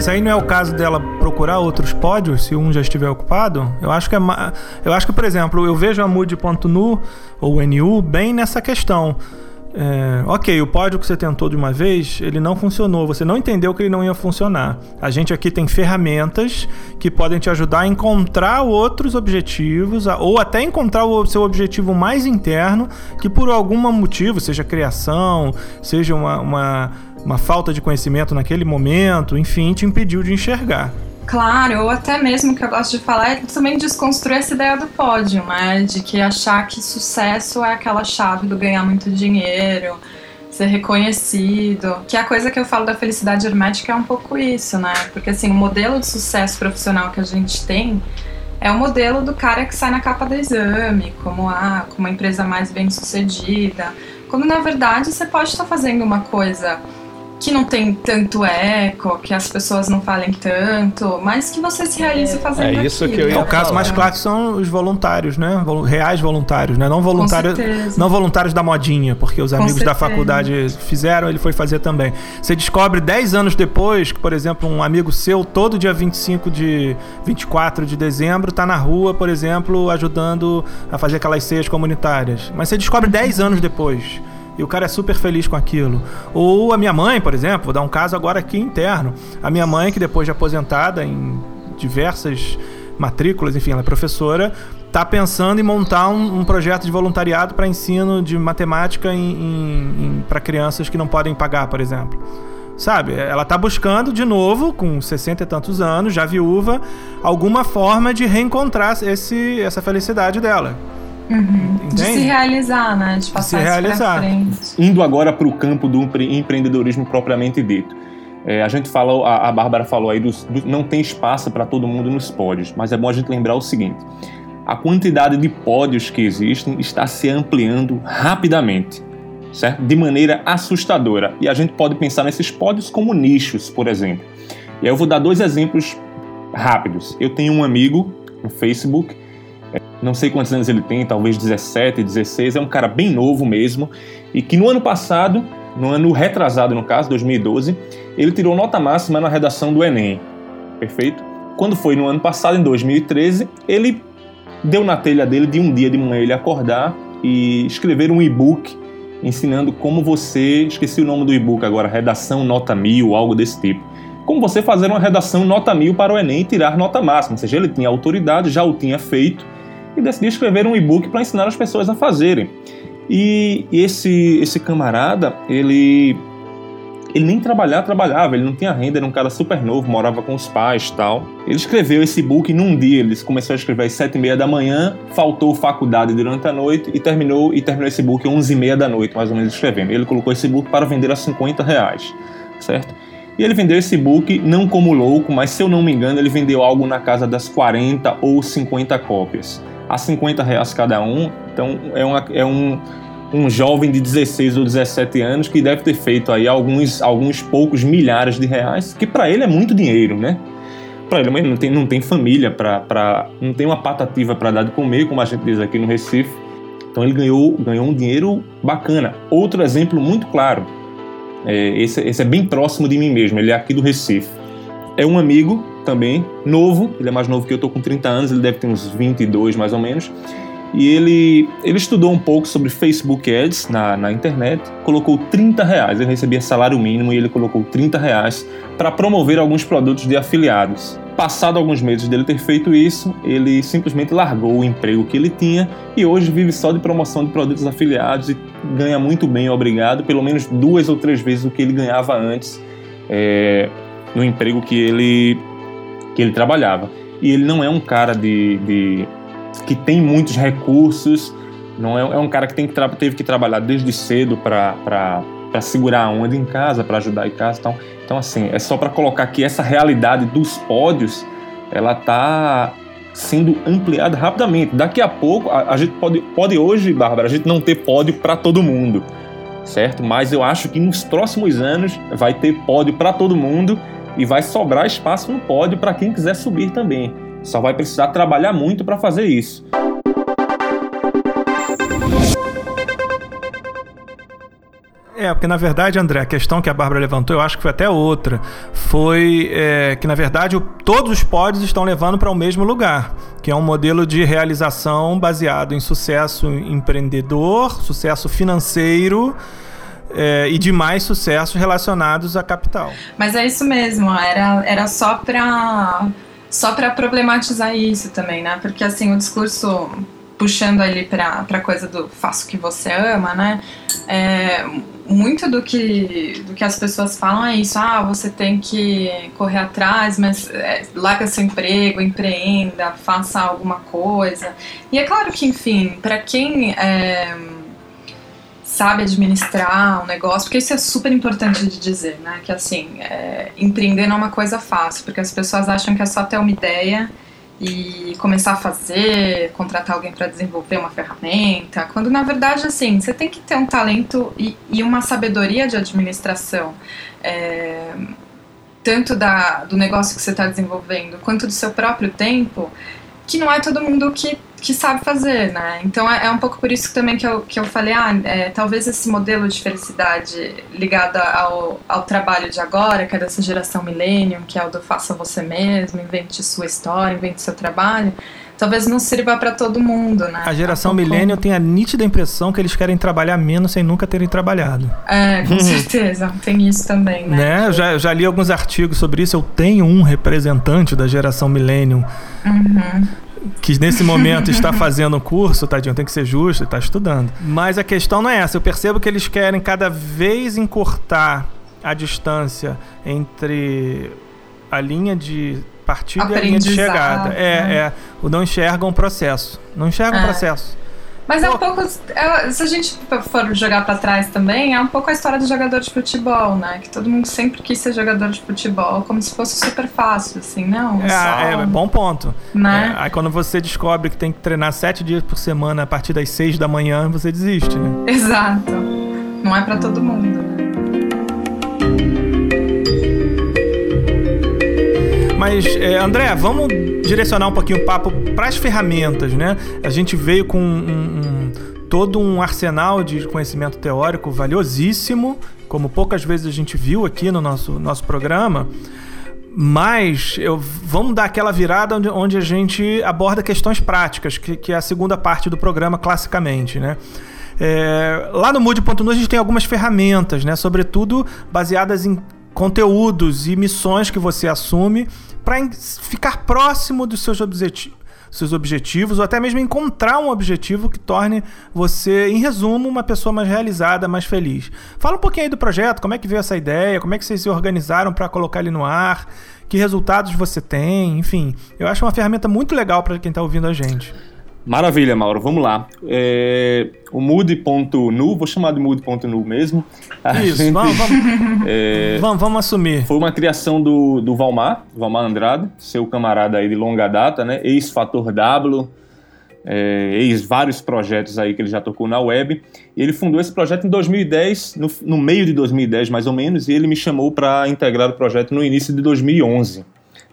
Mas aí não é o caso dela procurar outros pódios se um já estiver ocupado? Eu acho que é eu acho que, por exemplo, eu vejo a Mood.nu ou NU bem nessa questão. É, ok, o pódio que você tentou de uma vez, ele não funcionou. Você não entendeu que ele não ia funcionar. A gente aqui tem ferramentas que podem te ajudar a encontrar outros objetivos, ou até encontrar o seu objetivo mais interno, que por algum motivo, seja criação, seja uma, uma uma falta de conhecimento naquele momento, enfim, te impediu de enxergar. Claro, ou até mesmo que eu gosto de falar é também desconstruir essa ideia do pódio, né? De que achar que sucesso é aquela chave do ganhar muito dinheiro, ser reconhecido. Que a coisa que eu falo da felicidade hermética é um pouco isso, né? Porque assim, o modelo de sucesso profissional que a gente tem é o modelo do cara que sai na capa do exame, como a, como a empresa mais bem sucedida. Quando na verdade você pode estar fazendo uma coisa que não tem tanto eco, que as pessoas não falem tanto, mas que você se realize fazendo É isso aquilo. que eu ia É o caso mais clássico são os voluntários, né? Reais voluntários, né? Não voluntários, não voluntários da modinha, porque os amigos da faculdade fizeram, ele foi fazer também. Você descobre 10 anos depois que, por exemplo, um amigo seu todo dia 25 de 24 de dezembro tá na rua, por exemplo, ajudando a fazer aquelas ceias comunitárias. Mas você descobre 10 anos depois. E o cara é super feliz com aquilo. Ou a minha mãe, por exemplo, vou dar um caso agora aqui interno. A minha mãe, que depois de aposentada em diversas matrículas, enfim, ela é professora, está pensando em montar um, um projeto de voluntariado para ensino de matemática para crianças que não podem pagar, por exemplo. Sabe, ela tá buscando de novo, com 60 e tantos anos, já viúva, alguma forma de reencontrar esse, essa felicidade dela. Uhum. De se realizar, né? De passar se isso realizar. pra frente. Indo agora para o campo do empre- empreendedorismo propriamente dito. É, a gente falou, a, a Bárbara falou aí, dos, do- não tem espaço para todo mundo nos pódios, mas é bom a gente lembrar o seguinte: a quantidade de pódios que existem está se ampliando rapidamente, certo? De maneira assustadora. E a gente pode pensar nesses pódios como nichos, por exemplo. E aí eu vou dar dois exemplos rápidos. Eu tenho um amigo no Facebook, não sei quantos anos ele tem, talvez 17, 16, é um cara bem novo mesmo, e que no ano passado, no ano retrasado no caso, 2012, ele tirou nota máxima na redação do Enem. Perfeito? Quando foi no ano passado, em 2013, ele deu na telha dele de um dia de manhã ele acordar e escrever um e-book ensinando como você, esqueci o nome do e-book agora, redação nota mil, algo desse tipo. Como você fazer uma redação nota mil para o Enem e tirar nota máxima. Ou seja, ele tinha autoridade, já o tinha feito e decidiu escrever um e-book para ensinar as pessoas a fazerem. E esse, esse camarada, ele ele nem trabalhar trabalhava, ele não tinha renda, era um cara super novo, morava com os pais tal. Ele escreveu esse book num dia, ele começou a escrever às sete e meia da manhã, faltou faculdade durante a noite e terminou e terminou esse book às onze e meia da noite, mais ou menos escrevendo. Ele colocou esse book para vender a 50 reais, certo? E ele vendeu esse book não como louco, mas se eu não me engano, ele vendeu algo na casa das 40 ou 50 cópias. A 50 reais cada um, então é, uma, é um, um jovem de 16 ou 17 anos que deve ter feito aí alguns, alguns poucos milhares de reais, que para ele é muito dinheiro, né? Para ele não tem, não tem família, pra, pra, não tem uma patativa para dar de comer, como a gente diz aqui no Recife. Então ele ganhou, ganhou um dinheiro bacana. Outro exemplo muito claro, é, esse, esse é bem próximo de mim mesmo, ele é aqui do Recife. É um amigo também, novo, ele é mais novo que eu, tô com 30 anos, ele deve ter uns 22 mais ou menos. E ele, ele estudou um pouco sobre Facebook Ads na, na internet, colocou 30 reais, ele recebia salário mínimo e ele colocou 30 reais para promover alguns produtos de afiliados. Passado alguns meses dele ter feito isso, ele simplesmente largou o emprego que ele tinha e hoje vive só de promoção de produtos afiliados e ganha muito bem, obrigado, pelo menos duas ou três vezes o que ele ganhava antes é, no emprego que ele, que ele trabalhava. E ele não é um cara de, de que tem muitos recursos, não é, é um cara que, tem que teve que trabalhar desde cedo para segurar a onda em casa, para ajudar em casa e tal. Então, assim, é só para colocar que essa realidade dos pódios, ela tá sendo ampliada rapidamente. Daqui a pouco, a, a gente pode, pode hoje, Bárbara, a gente não ter pódio para todo mundo, certo? Mas eu acho que nos próximos anos vai ter pódio para todo mundo e vai sobrar espaço no pódio para quem quiser subir também. Só vai precisar trabalhar muito para fazer isso. É, porque na verdade, André, a questão que a Bárbara levantou, eu acho que foi até outra. Foi é, que, na verdade, o- todos os pódios estão levando para o mesmo lugar, que é um modelo de realização baseado em sucesso empreendedor, sucesso financeiro é, e demais sucessos relacionados à capital. Mas é isso mesmo, era, era só pra só para problematizar isso também, né? Porque assim, o discurso puxando ali pra, pra coisa do faça o que você ama, né? É, muito do que, do que as pessoas falam é isso, ah, você tem que correr atrás, mas é, larga seu emprego, empreenda, faça alguma coisa. E é claro que, enfim, para quem é, sabe administrar um negócio, porque isso é super importante de dizer, né? Que assim, é, empreender não é uma coisa fácil, porque as pessoas acham que é só ter uma ideia e começar a fazer, contratar alguém para desenvolver uma ferramenta, quando na verdade, assim, você tem que ter um talento e, e uma sabedoria de administração. é, tanto da, do negócio que você está desenvolvendo, quanto do seu próprio tempo, que não é todo mundo que, que sabe fazer, né? Então é, é um pouco por isso também que eu, que eu falei, ah, é, talvez esse modelo de felicidade ligado ao, ao trabalho de agora, que é dessa geração millennium, que é o do faça você mesmo, invente sua história, invente seu trabalho, talvez não sirva para todo mundo, né? A geração É um pouco- millennial tem a nítida impressão que eles querem trabalhar menos sem nunca terem trabalhado. É, com certeza, tem isso também, né? Né? Eu já, eu já li alguns artigos sobre isso. Eu tenho um representante da geração millennium Uhum. Que nesse momento está fazendo o curso, tadinho, tem que ser justo, está estudando. Mas a questão não é essa. Eu percebo que eles querem cada vez encurtar a distância entre a linha de partida e a linha de chegada. É, é. O não enxergam o processo. Não enxergam o É. processo. Mas é um pouco. é- se a gente for jogar pra trás também, é um pouco a história do jogador de futebol, né? Que todo mundo sempre quis ser jogador de futebol, como se fosse super fácil, assim, não. É, só, é, é bom ponto. Né? É, aí quando você descobre que tem que treinar sete dias por semana a partir das seis da manhã, você desiste, né? Exato. Não é pra todo mundo, né? Mas, é, André, vamos direcionar um pouquinho o papo para as ferramentas, né? A gente veio com um- um- todo um arsenal de conhecimento teórico valiosíssimo, como poucas vezes a gente viu aqui no nosso, nosso programa. Mas eu, vamos dar aquela virada onde, onde a gente aborda questões práticas, que, que é a segunda parte do programa, classicamente, né? É, lá no Mood.nu a gente tem algumas ferramentas, né? Sobretudo baseadas em conteúdos e missões que você assume para ficar próximo dos seus objetivos seus objetivos ou até mesmo encontrar um objetivo que torne você, em resumo, uma pessoa mais realizada, mais feliz. Fala um pouquinho aí do projeto, como é que veio essa ideia, como é que vocês se organizaram para colocar ele no ar, que resultados você tem, enfim. Eu acho uma ferramenta muito legal para quem está ouvindo a gente. Maravilha, Mauro. Vamos lá. É, o mood.nu, vou chamar de mood.nu mesmo. A Isso, gente- vamos, vamos, é, vamos, vamos assumir. Foi uma criação do, do Valmar, Valmar Andrade, seu camarada aí de longa data, né? Ex-Fator W, é, ex vários projetos aí que ele já tocou na web. E ele fundou esse projeto em 2010, no, no meio de 2010 mais ou menos, e ele me chamou para integrar o projeto no início de 2011,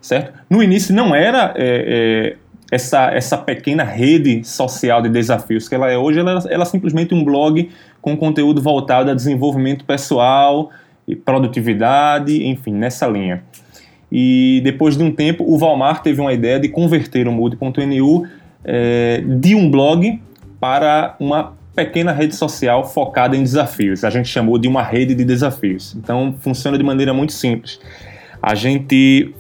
certo? No início não era é, é, essa, essa pequena rede social de desafios que ela é hoje, ela, ela é simplesmente um blog com conteúdo voltado a desenvolvimento pessoal e produtividade, enfim, nessa linha. E depois de um tempo, o Valmar teve uma ideia de converter o Mood.nu eh, de um blog para uma pequena rede social focada em desafios. A gente chamou de uma rede de desafios. Então, funciona de maneira muito simples. A gente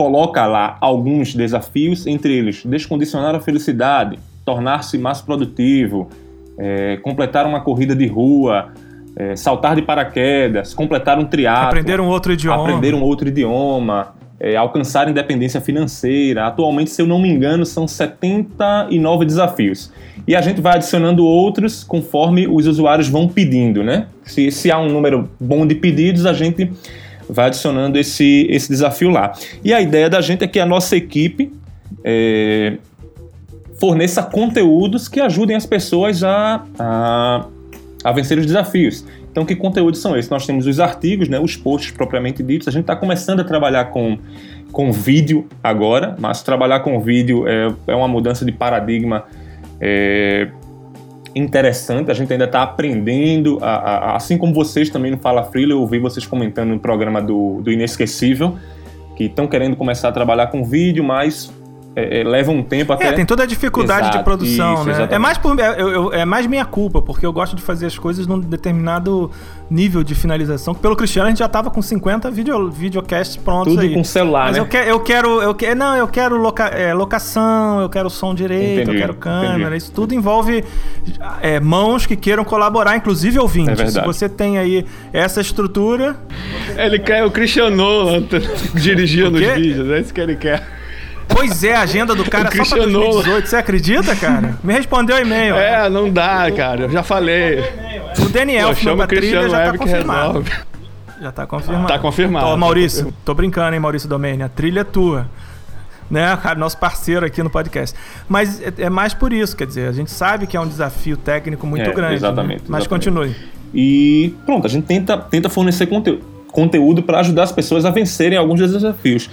coloca lá alguns desafios, entre eles descondicionar a felicidade, tornar-se mais produtivo, eh, completar uma corrida de rua, eh, saltar de paraquedas, completar um triatlo, Aprender um outro idioma. aprender um outro idioma, é, alcançar independência financeira. Atualmente, se eu não me engano, são 79 desafios. E a gente vai adicionando outros conforme os usuários vão pedindo, né? Se, se há um número bom de pedidos, a gente vai adicionando esse, esse desafio lá. E a ideia da gente é que a nossa equipe é, forneça conteúdos que ajudem as pessoas a, a, a vencer os desafios. Então, que conteúdos são esses? Nós temos os artigos, né, os posts propriamente ditos. A gente está começando a trabalhar com, com vídeo agora, mas trabalhar com vídeo é, é uma mudança de paradigma é, interessante. A gente ainda está aprendendo, a, a- assim como vocês também no Fala Freela, eu ouvi vocês comentando no programa do, do Inesquecível, que estão querendo começar a trabalhar com vídeo, mas é, é, leva um tempo até. É, tem toda a dificuldade Exato, de produção, isso, né? exatamente. É mais, por, é, eu- eu- é mais minha culpa, porque eu gosto de fazer as coisas num determinado nível de finalização. Pelo Cristiano, a gente já tava com 50 video, videocasts prontos Tudo aí. com celular, Mas né? eu, que, eu quero, eu quero, não, eu quero loca- é, locação, eu quero som direito, Entendi, eu quero câmera. entendi. Isso tudo envolve é, mãos que queiram colaborar, inclusive ouvintes. É verdade. Se você tem aí essa estrutura, Ele quer o Christian Nolan dirigindo os vídeos, é isso que ele quer. Pois é, a agenda do cara O é só pra Cristiano 2018. Você acredita, cara? Me respondeu o e-mail. É, não dá, cara. Eu já falei. O Daniel, chama o trilha, Cristiano já tá Web que confirmado. Já tá confirmado. Tá confirmado. Ó, Tá Maurício, tô brincando, hein, Maurício Domene. A trilha é tua. Né, cara, nosso parceiro aqui no podcast. Mas é, é mais por isso, quer dizer, a gente sabe que é um desafio técnico muito É, grande. exatamente, né? Mas exatamente. continue. E pronto, a gente tenta, tenta fornecer conteúdo, conteúdo para ajudar as pessoas a vencerem alguns desses desafios.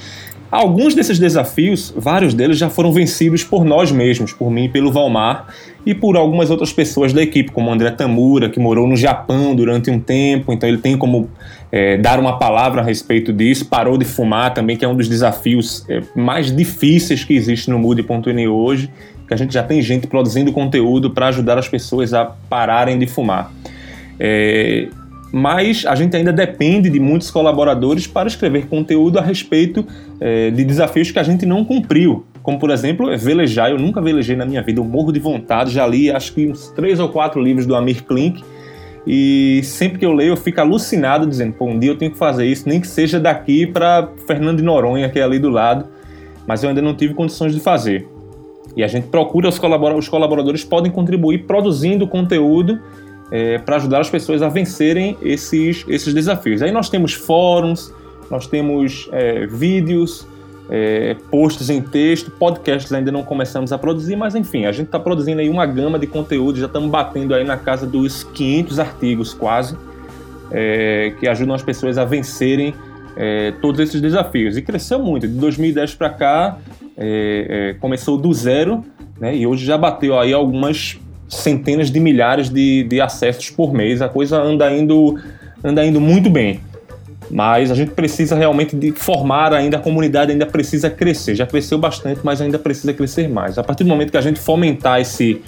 Alguns desses desafios, vários deles já foram vencidos por nós mesmos, por mim pelo Valmar, e por algumas outras pessoas da equipe, como André Tamura, que morou no Japão durante um tempo, então ele tem como é, dar uma palavra a respeito disso. Parou de fumar também, que é um dos desafios é, mais difíceis que existe no Mood.ne hoje, que a gente já tem gente produzindo conteúdo para ajudar as pessoas a pararem de fumar. É, mas a gente ainda depende de muitos colaboradores para escrever conteúdo a respeito é, de desafios que a gente não cumpriu. Como, por exemplo, velejar. Eu nunca velejei na minha vida, eu morro de vontade. Já li acho que uns três ou quatro livros do Amir Klink. E sempre que eu leio, eu fico alucinado, dizendo: pô, um dia eu tenho que fazer isso, nem que seja daqui para Fernando de Noronha, que é ali do lado. Mas eu ainda não tive condições de fazer. E a gente procura os, colabora os colaboradores podem contribuir produzindo conteúdo é, para ajudar as pessoas a vencerem esses, esses desafios. Aí nós temos fóruns, nós temos é, vídeos, é, posts em texto, podcasts ainda não começamos a produzir, mas enfim, a gente está produzindo aí uma gama de conteúdo, já estamos batendo aí na casa dos 500 artigos quase, é, que ajudam as pessoas a vencerem é, todos esses desafios. E cresceu muito, de 2010 para cá é, começou do zero, né, e hoje já bateu aí algumas centenas de milhares de, de acessos por mês, a coisa anda indo, anda indo muito bem. Mas a gente precisa realmente de formar ainda a comunidade ainda precisa crescer. Já cresceu bastante mas ainda precisa crescer mais. A partir do momento que a gente fomentar esse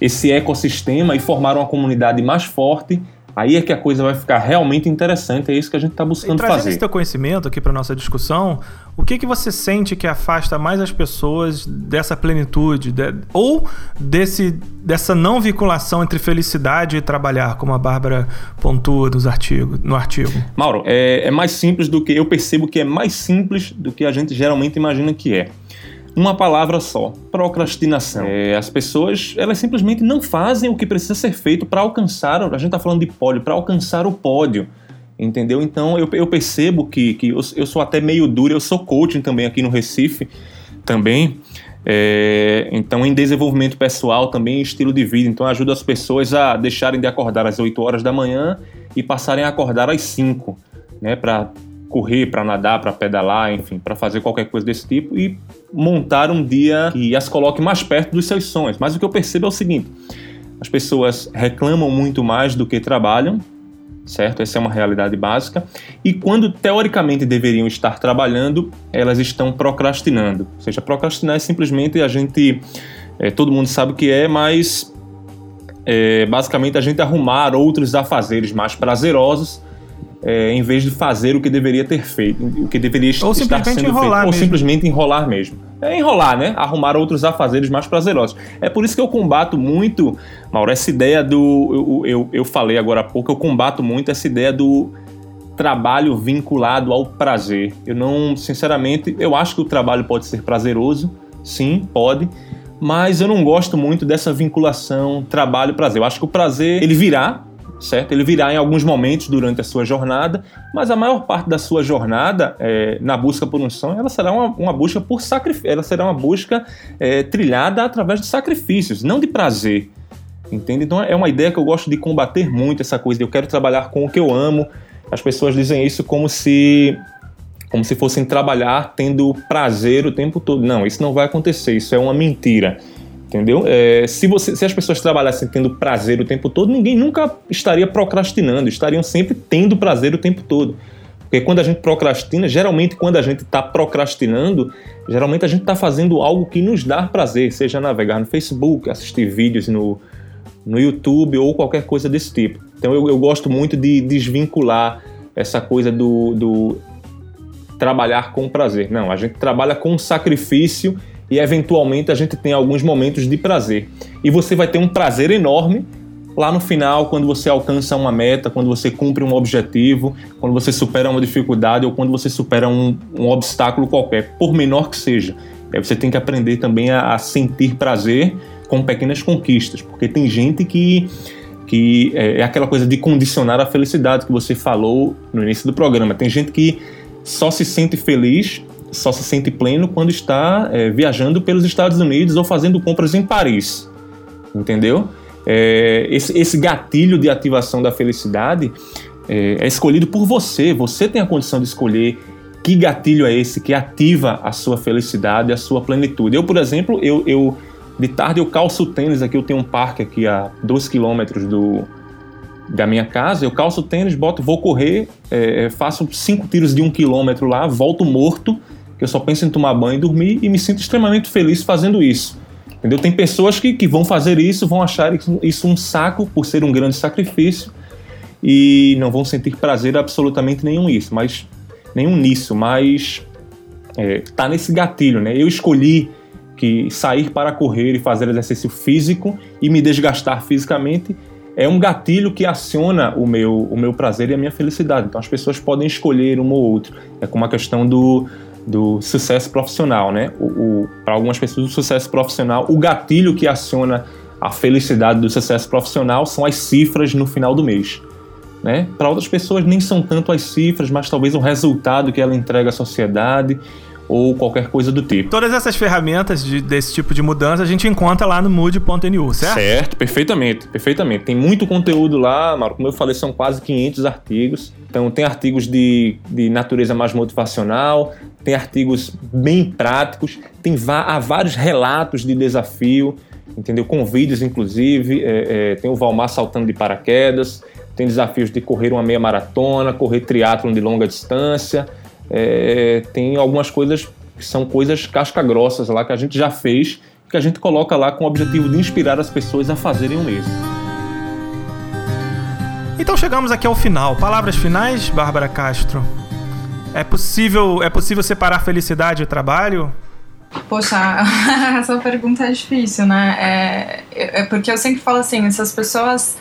esse ecossistema e formar uma comunidade mais forte Aí é que a coisa vai ficar realmente interessante, é isso que a gente está buscando e trazendo fazer. esse teu conhecimento aqui para nossa discussão, o que que você sente que afasta mais as pessoas dessa plenitude, de, ou desse, dessa não vinculação entre felicidade e trabalhar, como a Bárbara pontua nos artigos, no artigo? Mauro, é, é mais simples do que eu percebo que é mais simples do que a gente geralmente imagina que é uma palavra só: procrastinação. É, as pessoas, elas simplesmente não fazem o que precisa ser feito para alcançar. A gente está falando de pódio, para alcançar o pódio. Entendeu? Então eu, eu percebo que, que eu, eu, sou até meio duro, eu sou coaching também aqui no Recife, também. É, então, em desenvolvimento pessoal, também em estilo de vida. Então, ajuda as pessoas a deixarem de acordar às 8 horas da manhã e passarem a acordar às 5, né? Para correr, para nadar, para pedalar, enfim, para fazer qualquer coisa desse tipo e montar um dia que as coloque mais perto dos seus sonhos. Mas o que eu percebo é o seguinte: as pessoas reclamam muito mais do que trabalham, certo? Essa é uma realidade básica. E quando teoricamente deveriam estar trabalhando, elas estão procrastinando. Ou seja, procrastinar é simplesmente a gente. É, todo mundo sabe o que é, mas é, basicamente a gente arrumar outros afazeres mais prazerosos é, em vez de fazer o que deveria ter feito, o que deveria ou estar sendo feito, mesmo. ou simplesmente enrolar mesmo. É enrolar, né? Arrumar outros afazeres mais prazerosos. É por isso que eu combato muito, Mauro, essa ideia do. Eu, eu, eu falei agora há pouco, eu combato muito essa ideia do trabalho vinculado ao prazer. Eu não, sinceramente, eu acho que o trabalho pode ser prazeroso, sim, pode, mas eu não gosto muito dessa vinculação trabalho-prazer. Eu acho que o prazer ele virá, certo? Ele virá em alguns momentos durante a sua jornada, mas a maior parte da sua jornada é, na busca por um sonho, ela será uma, uma busca por sacrifício, ela será uma busca é, trilhada através de sacrifícios, não de prazer, entende? Então é uma ideia que eu gosto de combater muito essa coisa de eu quero trabalhar com o que eu amo. As pessoas dizem isso como se como se fossem trabalhar tendo prazer o tempo todo. Não, isso não vai acontecer, isso é uma mentira. Entendeu? É, se, você, se as pessoas trabalhassem tendo prazer o tempo todo, ninguém nunca estaria procrastinando, estariam sempre tendo prazer o tempo todo. Porque quando a gente procrastina, geralmente quando a gente está procrastinando, geralmente a gente está fazendo algo que nos dá prazer, seja navegar no Facebook, assistir vídeos no, no YouTube ou qualquer coisa desse tipo. Então eu, eu gosto muito de desvincular essa coisa do, do trabalhar com prazer. Não, a gente trabalha com sacrifício e eventualmente a gente tem alguns momentos de prazer. E você vai ter um prazer enorme lá no final, quando você alcança uma meta, quando você cumpre um objetivo, quando você supera uma dificuldade ou quando você supera um, um obstáculo qualquer, por menor que seja. Você tem que aprender também a, a, sentir prazer com pequenas conquistas, porque tem gente que, que é, é aquela coisa de condicionar a felicidade que você falou no início do programa. Tem gente que só se sente feliz só se sente pleno quando está é, viajando pelos Estados Unidos ou fazendo compras em Paris. Entendeu? É, esse, esse, gatilho de ativação da felicidade é, é, escolhido por você. Você tem a condição de escolher que gatilho é esse que ativa a sua felicidade, a sua plenitude. Eu, por exemplo, eu, eu de tarde eu calço tênis aqui. Eu tenho um parque aqui a 2 quilômetros do, da minha casa, eu calço tênis, boto, vou correr, é, faço cinco tiros de um quilômetro lá, volto morto que eu só penso em tomar banho e dormir e me sinto extremamente feliz fazendo isso. Entendeu? Tem pessoas que, que vão fazer isso, vão achar isso um saco por ser um grande sacrifício e não vão sentir prazer absolutamente nenhum isso, mas nenhum nisso, mas é, tá nesse gatilho, né? Eu escolhi que sair para correr e fazer exercício físico e me desgastar fisicamente é um gatilho que aciona o meu, o meu prazer e a minha felicidade. Então as pessoas podem escolher um ou outro. É como a questão do, do sucesso profissional, né? Para algumas pessoas, o sucesso profissional, o gatilho que aciona a felicidade do sucesso profissional são as cifras no final do mês. Né? Para outras pessoas nem são tanto as cifras, mas talvez o resultado que ela entrega à sociedade ou qualquer coisa do tipo. Todas essas ferramentas de, desse tipo de mudança a gente encontra lá no mood.nu, certo? Certo, perfeitamente, perfeitamente. Tem muito conteúdo lá, Mauro. Como eu falei, são quase 500 artigos. Então tem artigos de, de natureza mais motivacional, tem artigos bem práticos, tem há vários relatos de desafio, entendeu? Com vídeos, inclusive. É, é, tem o Valmar saltando de paraquedas, tem desafios de correr uma meia maratona, correr triatlon de longa distância, é, tem algumas coisas que são coisas casca-grossas lá que a gente já fez, que a gente coloca lá com o objetivo de inspirar as pessoas a fazerem o mesmo. Então chegamos aqui ao final. Palavras finais, Bárbara Castro. É possível, é possível separar felicidade e trabalho? Poxa, essa pergunta é difícil, né? É, é porque eu sempre falo assim, essas pessoas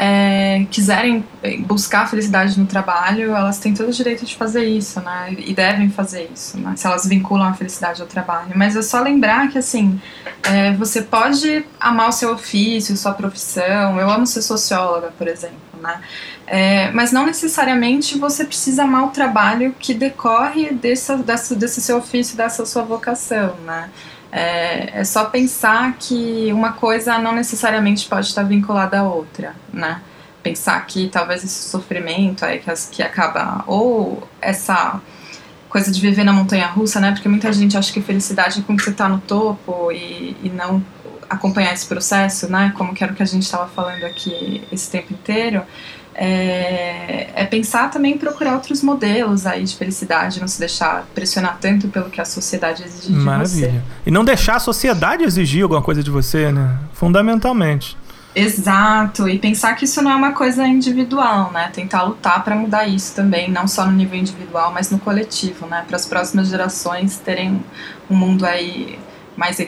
é, quiserem buscar a felicidade no trabalho, elas têm todo o direito de fazer isso, né? E devem fazer isso, né? Se elas vinculam a felicidade ao trabalho. Mas é só lembrar que, assim, é, você pode amar o seu ofício, sua profissão. Eu amo ser socióloga, por exemplo, né? É, mas não necessariamente você precisa amar o trabalho que decorre desse, desse seu ofício, dessa sua vocação, né? É, é, só pensar que uma coisa não necessariamente pode estar vinculada à outra, né? Pensar que talvez esse sofrimento aí que, que acaba, ou essa coisa de viver na montanha russa, né? Porque muita gente acha que felicidade é quando você está no topo e, e não acompanhar esse processo, né? Como que era o que a gente estava falando aqui esse tempo inteiro é, é, pensar também em procurar outros modelos aí de felicidade, não se deixar pressionar tanto pelo que a sociedade exige Maravilha. de você. E não deixar a sociedade exigir alguma coisa de você, né? Fundamentalmente. Exato, e pensar que isso não é uma coisa individual, né? Tentar lutar para mudar isso também, não só no nível individual, mas no coletivo, né? Para as próximas gerações terem um mundo aí mais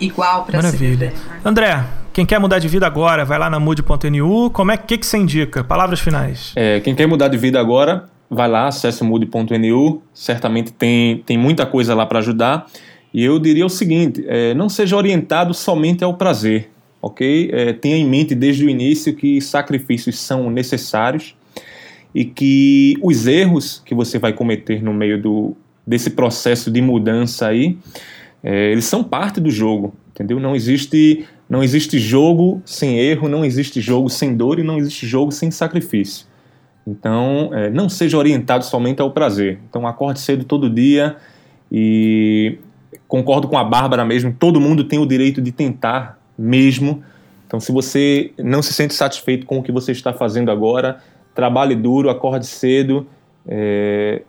igual para se viver. Né? André, quem quer mudar de vida agora, vai lá na mood.nu. Como é que, que você indica? Palavras finais. É, quem quer mudar de vida agora, vai lá, acesse mood.nu. Certamente tem, tem muita coisa lá para ajudar. E eu diria o seguinte: é, não seja orientado somente ao prazer, ok? É, tenha em mente desde o início que sacrifícios são necessários e que os erros que você vai cometer no meio do, desse processo de mudança aí, é, eles são parte do jogo, entendeu? Não existe não existe jogo sem erro, não existe jogo sem dor e não existe jogo sem sacrifício. Então, é, não seja orientado somente ao prazer. Então, acorde cedo todo dia e concordo com a Bárbara mesmo, todo mundo tem o direito de tentar mesmo. Então, se você não se sente satisfeito com o que você está fazendo agora, trabalhe duro, acorde cedo, é,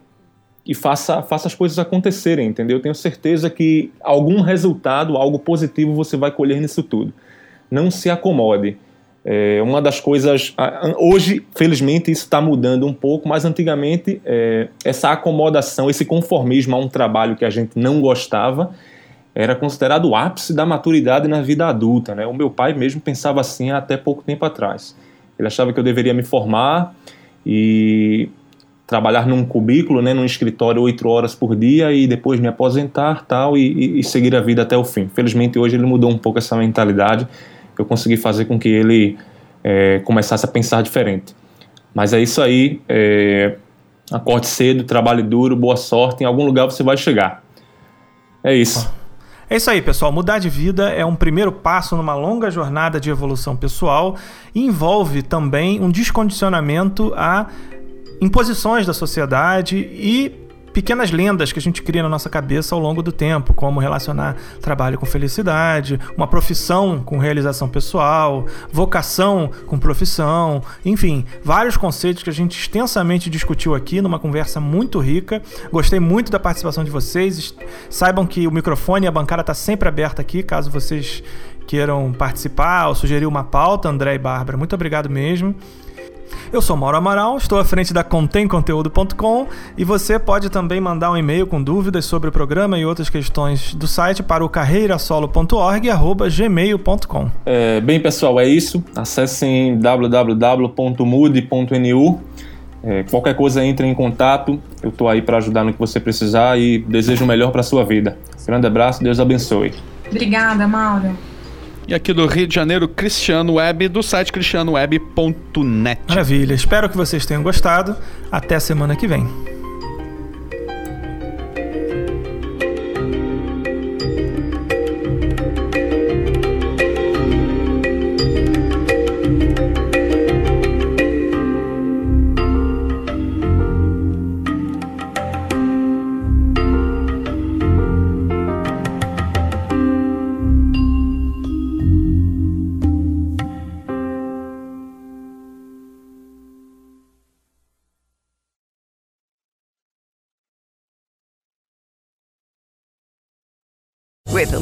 e faça, faça as coisas acontecerem, entendeu? Eu tenho certeza que algum resultado, algo positivo você vai colher nisso tudo. Não se acomode. É uma das coisas. Hoje, felizmente, isso está mudando um pouco, mas antigamente, é, essa acomodação, esse conformismo a um trabalho que a gente não gostava, era considerado o ápice da maturidade na vida adulta. Né? O meu pai mesmo pensava assim até pouco tempo atrás. Ele achava que eu deveria me formar e trabalhar num cubículo, né, num escritório oito horas por dia e depois me aposentar tal e, e, seguir a vida até o fim. Felizmente hoje ele mudou um pouco essa mentalidade. Eu consegui fazer com que ele é, começasse a pensar diferente. Mas é isso aí. É, acorde cedo, trabalhe duro, boa sorte. Em algum lugar você vai chegar. É isso. É isso aí, pessoal. Mudar de vida é um primeiro passo numa longa jornada de evolução pessoal e envolve também um descondicionamento a imposições da sociedade e pequenas lendas que a gente cria na nossa cabeça ao longo do tempo, como relacionar trabalho com felicidade, uma profissão com realização pessoal, vocação com profissão, enfim, vários conceitos que a gente extensamente discutiu aqui numa conversa muito rica. Gostei muito da participação de vocês. Saibam que o microfone e a bancada está sempre aberta aqui, caso vocês queiram participar ou sugerir uma pauta, André e Bárbara. Muito obrigado mesmo. Eu sou Mauro Amaral, estou à frente da contemconteúdo.com e você pode também mandar um e-mail com dúvidas sobre o programa e outras questões do site para o carreirasolo.org@gmail.com. É, bem, pessoal, é isso. Acessem www.mood.nu. É, qualquer coisa, entre em contato. Eu estou aí para ajudar no que você precisar e desejo o melhor para sua vida. Grande abraço, Deus abençoe. Obrigada, Mauro. E aqui do Rio de Janeiro, Cristiano Web, do site cristianoweb.net. Maravilha. Espero que vocês tenham gostado. Até semana que vem.